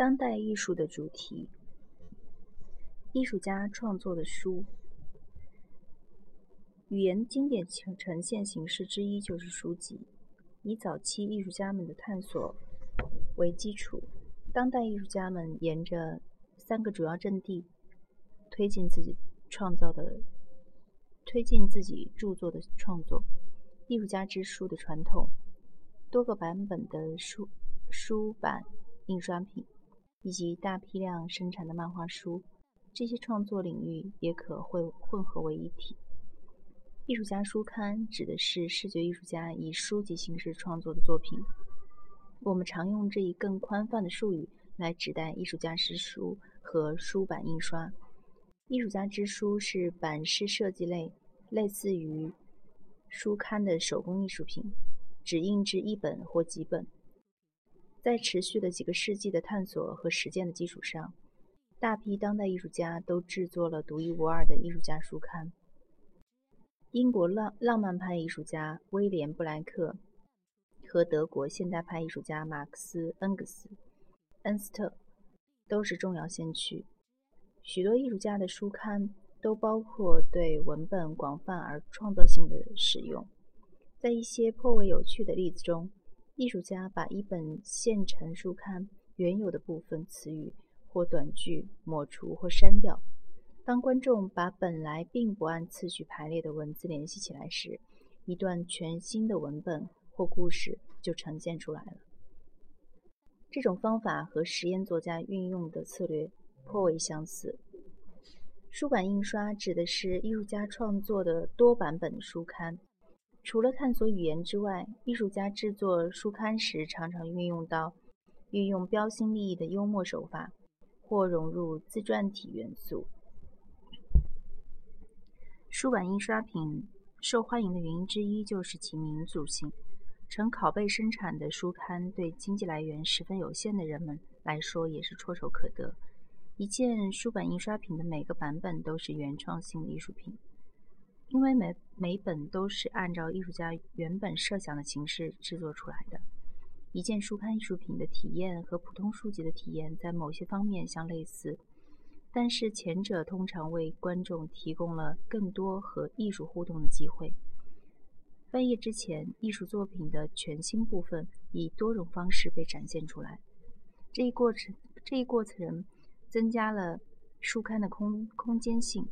当代艺术的主题，艺术家创作的书。语言经典呈呈现形式之一就是书籍，以早期艺术家们的探索为基础，当代艺术家们沿着三个主要阵地推进自己创造的、推进自己著作的创作。艺术家之书的传统，多个版本的书书版印刷品，以及大批量生产的漫画书，这些创作领域也可会混合为一体。艺术家书刊指的是视觉艺术家以书籍形式创作的作品。我们常用这一更宽泛的术语来指代艺术家之书和书版印刷。艺术家之书是版式设计类，类似于书刊的手工艺术品，只印制一本或几本。在持续的几个世纪的探索和实践的基础上，大批当代艺术家都制作了独一无二的艺术家书刊。英国浪浪漫派艺术家威廉·布莱克和德国现代派艺术家马克思·恩格斯、恩斯特都是重要先驱。许多艺术家的书刊都包括对文本广泛而创造性的使用。在一些颇为有趣的例子中，艺术家把一本现成书刊原有的部分词语或短句抹除或删掉。当观众把本来并不按次序排列的文字联系起来时，一段全新的文本或故事就呈现出来了。这种方法和实验作家运用的策略颇为相似。书版印刷指的是艺术家创作的多版本书刊。除了探索语言之外，艺术家制作书刊时常常运用到运用标新立异的幽默手法，或融入自传体元素。书版印刷品受欢迎的原因之一就是其民族性。呈拷贝生产的书刊对经济来源十分有限的人们来说也是唾手可得。一件书版印刷品的每个版本都是原创性的艺术品，因为每每本都是按照艺术家原本设想的形式制作出来的。一件书刊艺术品的体验和普通书籍的体验在某些方面相类似。但是前者通常为观众提供了更多和艺术互动的机会。翻页之前，艺术作品的全新部分以多种方式被展现出来。这一过程，这一过程增加了书刊的空空间性，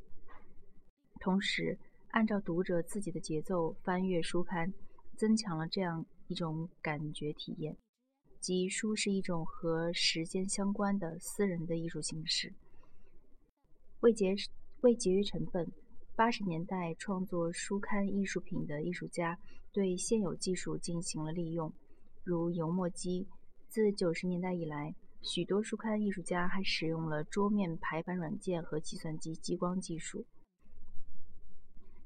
同时按照读者自己的节奏翻阅书刊，增强了这样一种感觉体验，即书是一种和时间相关的私人的艺术形式。为节为节约成本，八十年代创作书刊艺术品的艺术家对现有技术进行了利用，如油墨机。自九十年代以来，许多书刊艺术家还使用了桌面排版软件和计算机激光技术。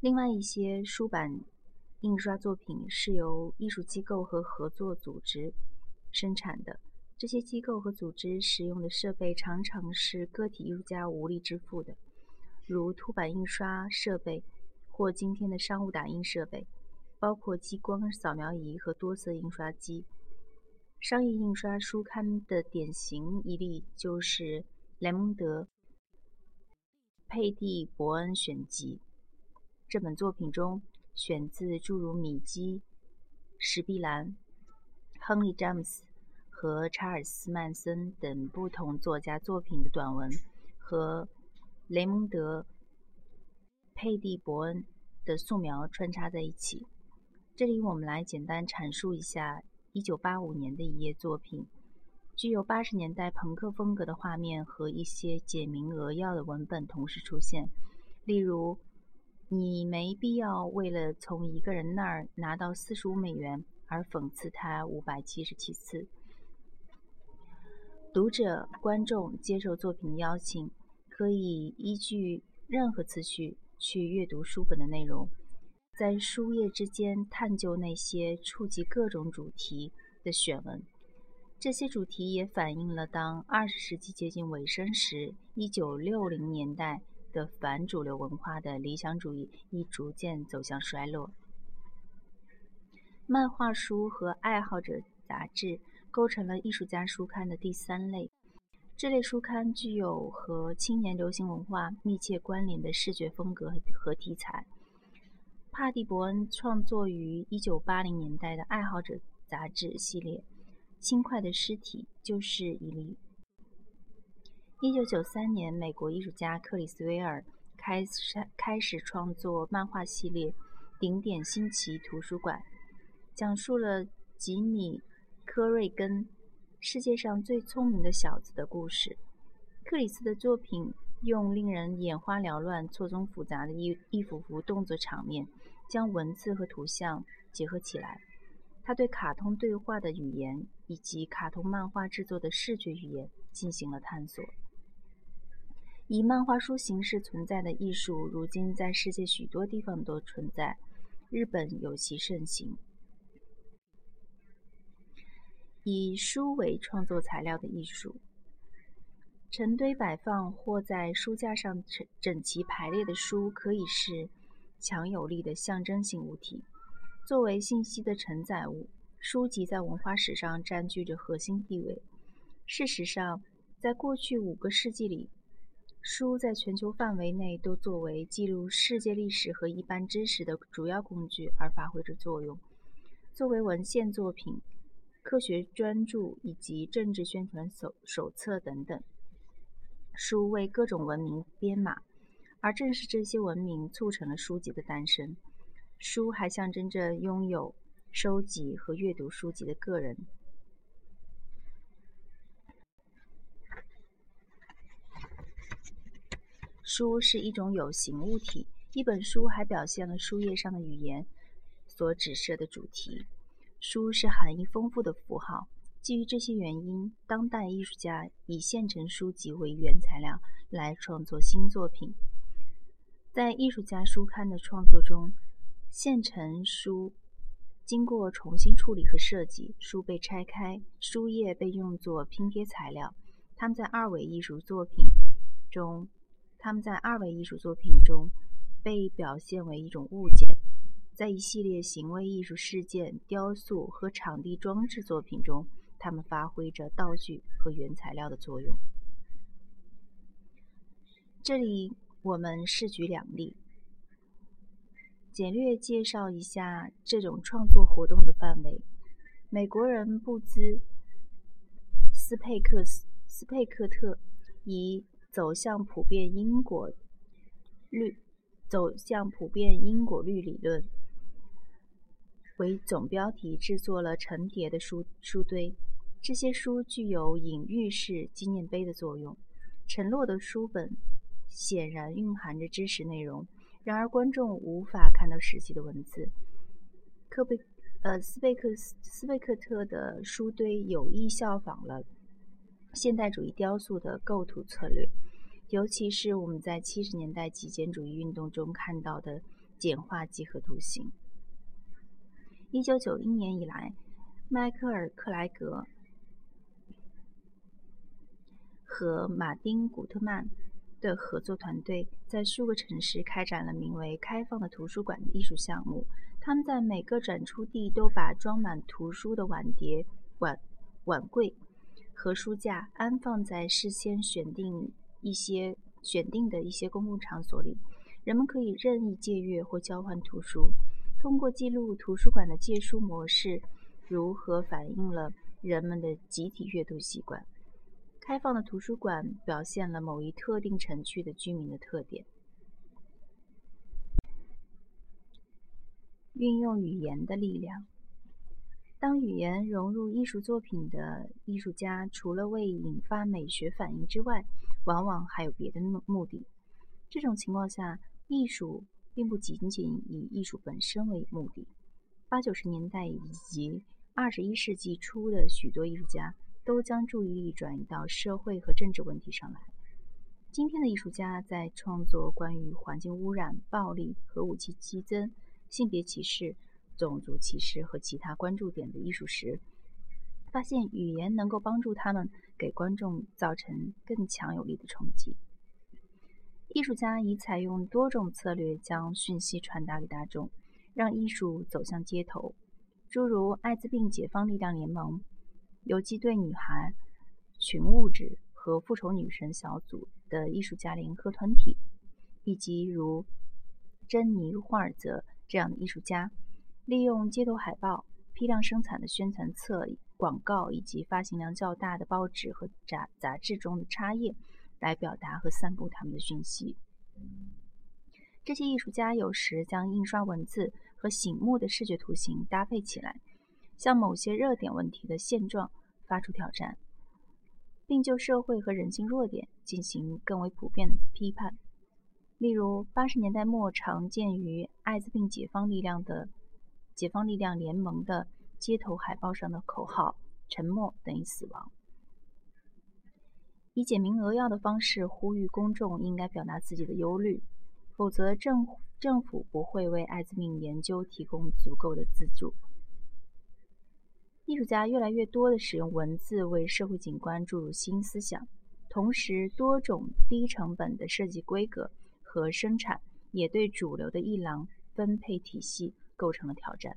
另外一些书版印刷作品是由艺术机构和合作组织生产的。这些机构和组织使用的设备常常是个体艺术家无力支付的，如凸版印刷设备或今天的商务打印设备，包括激光扫描仪和多色印刷机。商业印刷书刊的典型一例就是雷蒙德·佩蒂伯恩选集。这本作品中选自诸如米基、史碧兰、亨利·詹姆斯。和查尔斯·曼森等不同作家作品的短文，和雷蒙德·佩蒂伯恩的素描穿插在一起。这里我们来简单阐述一下1985年的一页作品，具有80年代朋克风格的画面和一些简明扼要的文本同时出现。例如：“你没必要为了从一个人那儿拿到45美元而讽刺他577次。”读者、观众接受作品的邀请，可以依据任何次序去阅读书本的内容，在书页之间探究那些触及各种主题的选文。这些主题也反映了当二十世纪接近尾声时，一九六零年代的反主流文化的理想主义已逐渐走向衰落。漫画书和爱好者杂志。构成了艺术家书刊的第三类。这类书刊具有和青年流行文化密切关联的视觉风格和题材。帕蒂伯恩创作于1980年代的爱好者杂志系列《轻快的尸体》就是一例。1993年，美国艺术家克里斯威尔开始开始创作漫画系列《顶点新奇图书馆》，讲述了吉米·科瑞根“世界上最聪明的小子”的故事。克里斯的作品用令人眼花缭乱、错综复杂的一一幅幅动作场面。将文字和图像结合起来，他对卡通对话的语言以及卡通漫画制作的视觉语言进行了探索。以漫画书形式存在的艺术，如今在世界许多地方都存在，日本尤其盛行。以书为创作材料的艺术，成堆摆放或在书架上整整齐排列的书，可以是。强有力的象征性物体，作为信息的承载物，书籍在文化史上占据着核心地位。事实上，在过去五个世纪里，书在全球范围内都作为记录世界历史和一般知识的主要工具而发挥着作用。作为文献作品、科学专著以及政治宣传手手册等等，书为各种文明编码。而正是这些文明促成了书籍的诞生。书还象征着拥有、收集和阅读书籍的个人。书是一种有形物体，一本书还表现了书页上的语言所指涉的主题。书是含义丰富的符号。基于这些原因，当代艺术家以现成书籍为原材料来创作新作品。在艺术家书刊的创作中，现成书经过重新处理和设计，书被拆开，书页被用作拼贴材料。他们在二维艺术作品中，他们在二维艺术作品中被表现为一种物件。在一系列行为艺术事件、雕塑和场地装置作品中，他们发挥着道具和原材料的作用。这里。我们试举两例，简略介绍一下这种创作活动的范围。美国人布兹·斯佩克斯斯佩克特以“走向普遍因果律”走向普遍因果律理论为总标题，制作了成叠的书书堆。这些书具有隐喻式纪念碑的作用。承诺的书本。显然蕴含着知识内容，然而观众无法看到实际的文字。科贝呃斯贝克斯斯贝克特的书堆有意效仿了现代主义雕塑的构图策略，尤其是我们在七十年代极简主义运动中看到的简化几何图形。一九九一年以来，迈克尔克莱格和马丁古特曼。的合作团队在数个城市开展了名为“开放的图书馆”的艺术项目。他们在每个展出地都把装满图书的碗碟、碗碗柜和书架安放在事先选定一些选定的一些公共场所里，人们可以任意借阅或交换图书。通过记录图书馆的借书模式如何反映了人们的集体阅读习惯。开放的图书馆表现了某一特定城区的居民的特点。运用语言的力量。当语言融入艺术作品的艺术家，除了为引发美学反应之外，往往还有别的目目的。这种情况下，艺术并不仅仅以艺术本身为目的。八九十年代以及二十一世纪初的许多艺术家。都将注意力转移到社会和政治问题上来。今天的艺术家在创作关于环境污染、暴力、核武器激增、性别歧视、种族歧视和其他关注点的艺术时，发现语言能够帮助他们给观众造成更强有力的冲击。艺术家已采用多种策略将讯息传达给大众，让艺术走向街头，诸如艾滋病解放力量联盟。游击队女孩、群物质和复仇女神小组的艺术家联合团体，以及如珍妮·霍尔泽这样的艺术家，利用街头海报、批量生产的宣传册、广告以及发行量较大的报纸和杂杂志中的插页，来表达和散布他们的讯息。这些艺术家有时将印刷文字和醒目的视觉图形搭配起来，向某些热点问题的现状发出挑战，并就社会和人性弱点进行更为普遍的批判。例如，八十年代末常见于艾滋病解放力量的解放力量联盟的街头海报上的口号“沉默等于死亡”，以简明扼要的方式呼吁公众应该表达自己的忧虑。否则，政政府不会为艾滋病研究提供足够的资助。艺术家越来越多地使用文字为社会景观注入新思想，同时，多种低成本的设计规格和生产也对主流的艺廊分配体系构成了挑战。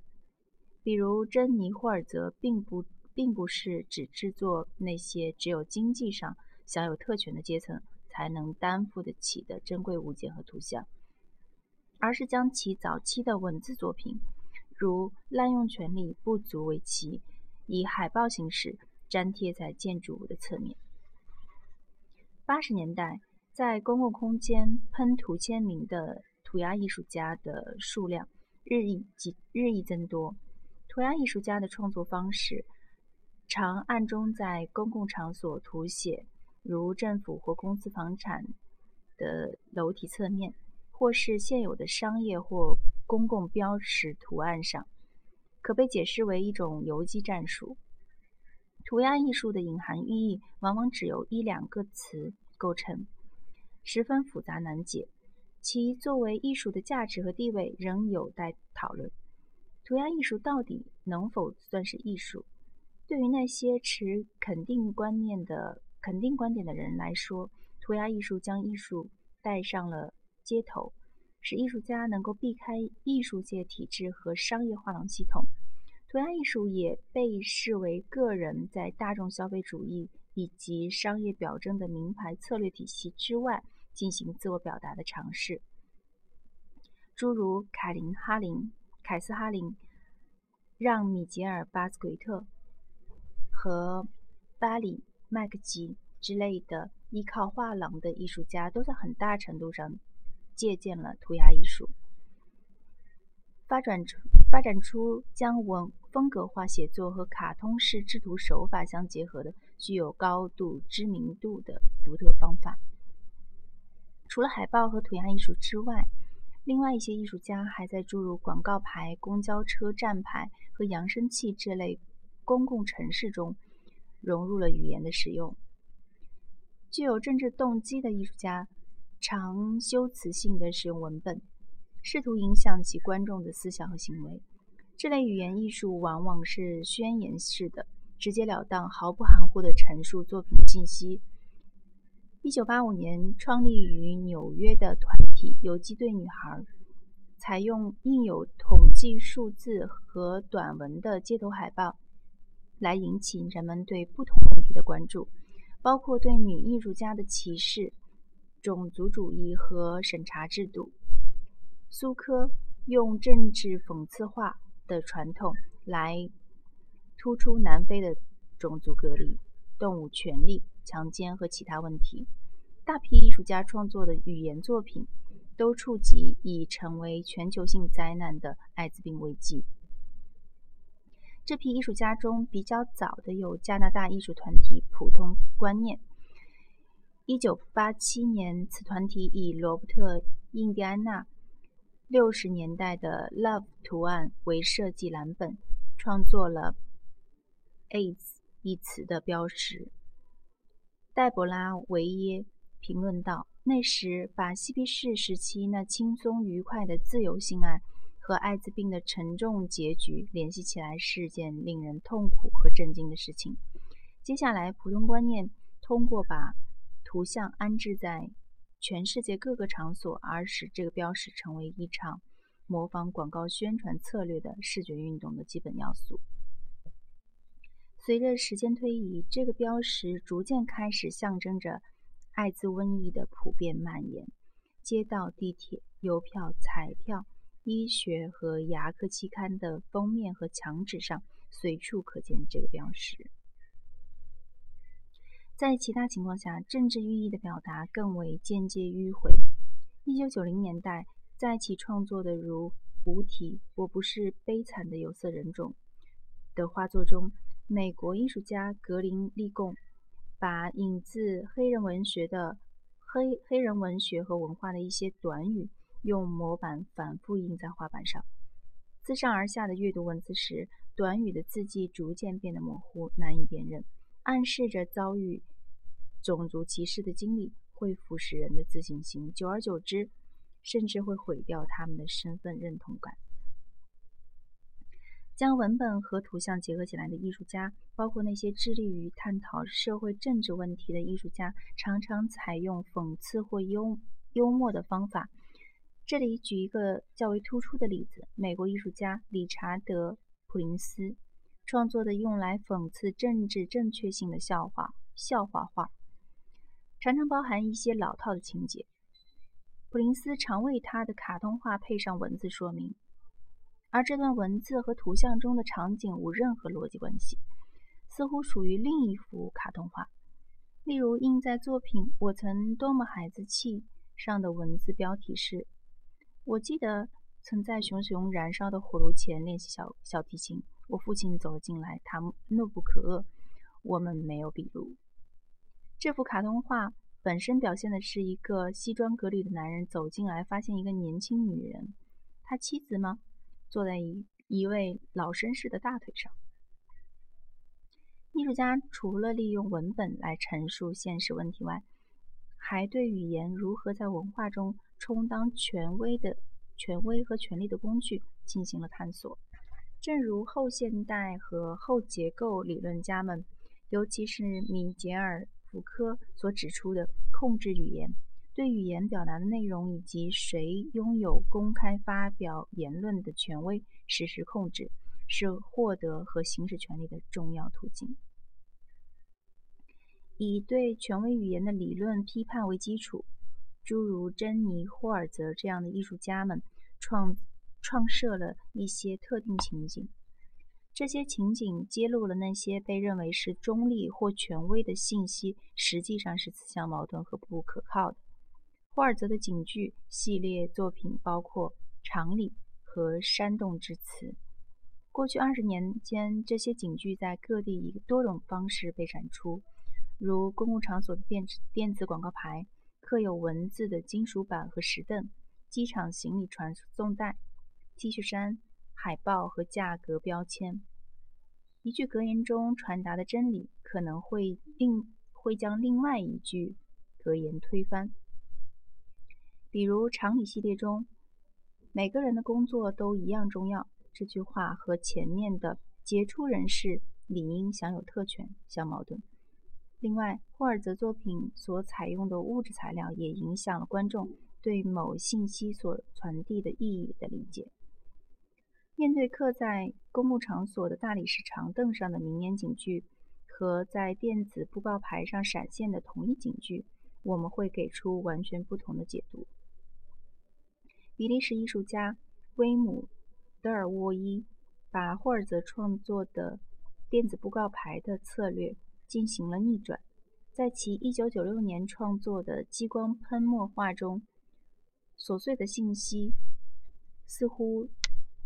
比如，珍妮·霍尔泽并不并不是只制作那些只有经济上享有特权的阶层。才能担负得起的珍贵物件和图像，而是将其早期的文字作品，如滥用权力不足为奇，以海报形式粘贴在建筑物的侧面。八十年代，在公共空间喷涂签名的涂鸦艺术家的数量日益及日益增多。涂鸦艺术家的创作方式常暗中在公共场所涂写。如政府或公司房产的楼体侧面，或是现有的商业或公共标识图案上，可被解释为一种游击战术。涂鸦艺术的隐含寓意往往只由一两个词构成，十分复杂难解。其作为艺术的价值和地位仍有待讨论。涂鸦艺术到底能否算是艺术？对于那些持肯定观念的。肯定观点的人来说，涂鸦艺术将艺术带上了街头，使艺术家能够避开艺术界体制和商业画廊系统。涂鸦艺术也被视为个人在大众消费主义以及商业表征的名牌策略体系之外进行自我表达的尝试。诸如凯琳·哈林、凯斯·哈林、让·米杰尔·巴斯奎特和巴里。麦克吉之类的依靠画廊的艺术家，都在很大程度上借鉴了涂鸦艺术，发展出发展出将文风格化写作和卡通式制图手法相结合的具有高度知名度的独特方法。除了海报和涂鸦艺术之外，另外一些艺术家还在注入广告牌、公交车站牌和扬声器这类公共城市中。融入了语言的使用。具有政治动机的艺术家常修辞性的使用文本，试图影响其观众的思想和行为。这类语言艺术往往是宣言式的，直截了当、毫不含糊地陈述作品的信息。一九八五年创立于纽约的团体“游击队女孩”，采用印有统计数字和短文的街头海报。来引起人们对不同问题的关注，包括对女艺术家的歧视、种族主义和审查制度。苏科用政治讽刺化的传统来突出南非的种族隔离、动物权利、强奸和其他问题。大批艺术家创作的语言作品都触及已成为全球性灾难的艾滋病危机。这批艺术家中比较早的有加拿大艺术团体普通观念。一九八七年，此团体以罗伯特·印第安纳六十年代的 “Love” 图案为设计蓝本，创作了 “AIDS” 一词的标识。黛博拉·维耶评论道：“那时，把嬉皮士时期那轻松愉快的自由性爱。”和艾滋病的沉重结局联系起来是件令人痛苦和震惊的事情。接下来，普通观念通过把图像安置在全世界各个场所，而使这个标识成为一场模仿广告宣传策略的视觉运动的基本要素。随着时间推移，这个标识逐渐开始象征着艾滋瘟疫的普遍蔓延。街道、地铁、邮票、彩票、医学和牙科期刊的封面和墙纸上随处可见这个标识。在其他情况下，政治寓意的表达更为间接迂回。一九九零年代，在其创作的如《无题我不是悲惨的有色人种》的画作中，美国艺术家格林利贡把引自黑人文学的黑黑人文学和文化的一些短语，用模板反复印在画板上。自上而下的阅读文字时，短语的字迹逐渐变得模糊，难以辨认，暗示着遭遇种族歧视的经历。会腐蚀人的自信心，久而久之，甚至会毁掉他们的身份认同感。将文本和图像结合起来的艺术家，包括那些致力于探讨社会政治问题的艺术家，常常采用讽刺或幽幽默的方法。这里举一个较为突出的例子：美国艺术家理查德·普林斯创作的用来讽刺政治正确性的笑话笑话画。常常包含一些老套的情节。普林斯常为他的卡通画配上文字说明，而这段文字和图像中的场景无任何逻辑关系，似乎属于另一幅卡通画。例如，印在作品《我曾多么孩子气》上的文字标题是：“我记得曾在熊熊燃烧的火炉前练习小小提琴。我父亲走了进来，他怒不可遏。我们没有笔录。”这幅卡通画本身表现的是一个西装革履的男人走进来，发现一个年轻女人，他妻子吗？坐在一一位老绅士的大腿上。艺术家除了利用文本来陈述现实问题外，还对语言如何在文化中充当权威的权威和权力的工具进行了探索。正如后现代和后结构理论家们，尤其是米杰尔。福柯所指出的控制语言，对语言表达的内容以及谁拥有公开发表言论的权威实施控制，是获得和行使权利的重要途径。以对权威语言的理论批判为基础，诸如珍妮·霍尔泽这样的艺术家们创创设了一些特定情景。这些情景揭露了那些被认为是中立或权威的信息，实际上是自相矛盾和不可靠的。霍尔泽的警句系列作品包括《常理》和《煽动之词》。过去二十年间，这些警句在各地以多种方式被展出，如公共场所的电子电子广告牌、刻有文字的金属板和石凳、机场行李传送带、T 恤衫。海报和价格标签，一句格言中传达的真理可能会另会将另外一句格言推翻。比如常理系列中，每个人的工作都一样重要，这句话和前面的杰出人士理应享有特权相矛盾。另外，霍尔泽作品所采用的物质材料也影响了观众对某信息所传递的意义的理解。面对刻在公共场所的大理石长凳上的名言警句和在电子布告牌上闪现的同一警句，我们会给出完全不同的解读。比利时艺术家威姆·德尔沃伊把霍尔泽创作的电子布告牌的策略进行了逆转，在其1996年创作的激光喷墨画中，琐碎的信息似乎。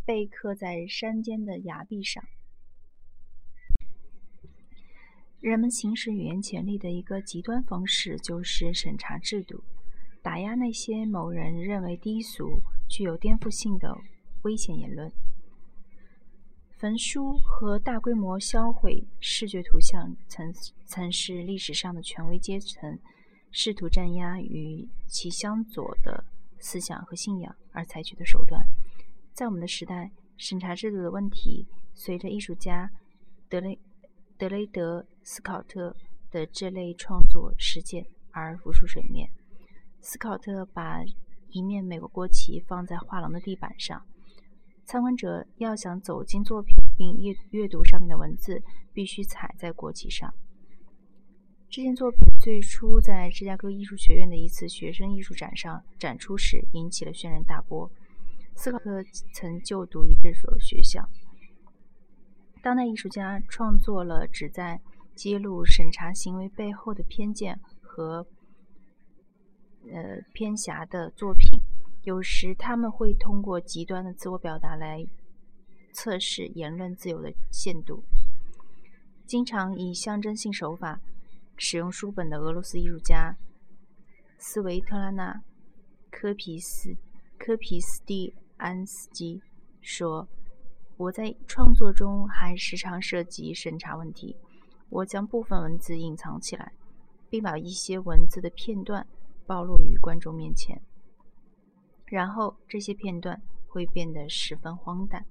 被刻在山间的崖壁上。人们行使语言权利的一个极端方式就是审查制度，打压那些某人认为低俗、具有颠覆性的危险言论。焚书和大规模销毁视觉图像曾曾是历史上的权威阶层试图镇压与其相左的思想和信仰而采取的手段。在我们的时代，审查制度的问题随着艺术家德雷德雷德斯考特的这类创作实践而浮出水面。斯考特把一面美国国旗放在画廊的地板上，参观者要想走进作品，并阅阅读上面的文字必须踩在国旗上。这件作品最初在芝加哥艺术学院的一次学生艺术展上展出时，引起了轩然大波。斯考特曾就读于这所学校。当代艺术家创作了旨在揭露审查行为背后的偏见和呃偏狭的作品，有时他们会通过极端的自我表达来测试言论自由的限度，经常以象征性手法。使用书本的俄罗斯艺术家斯维特拉娜·科皮斯科皮斯蒂安斯基说：“我在创作中还时常涉及审查问题。我将部分文字隐藏起来，并把一些文字的片段暴露于观众面前。然后这些片段会变得十分荒诞。”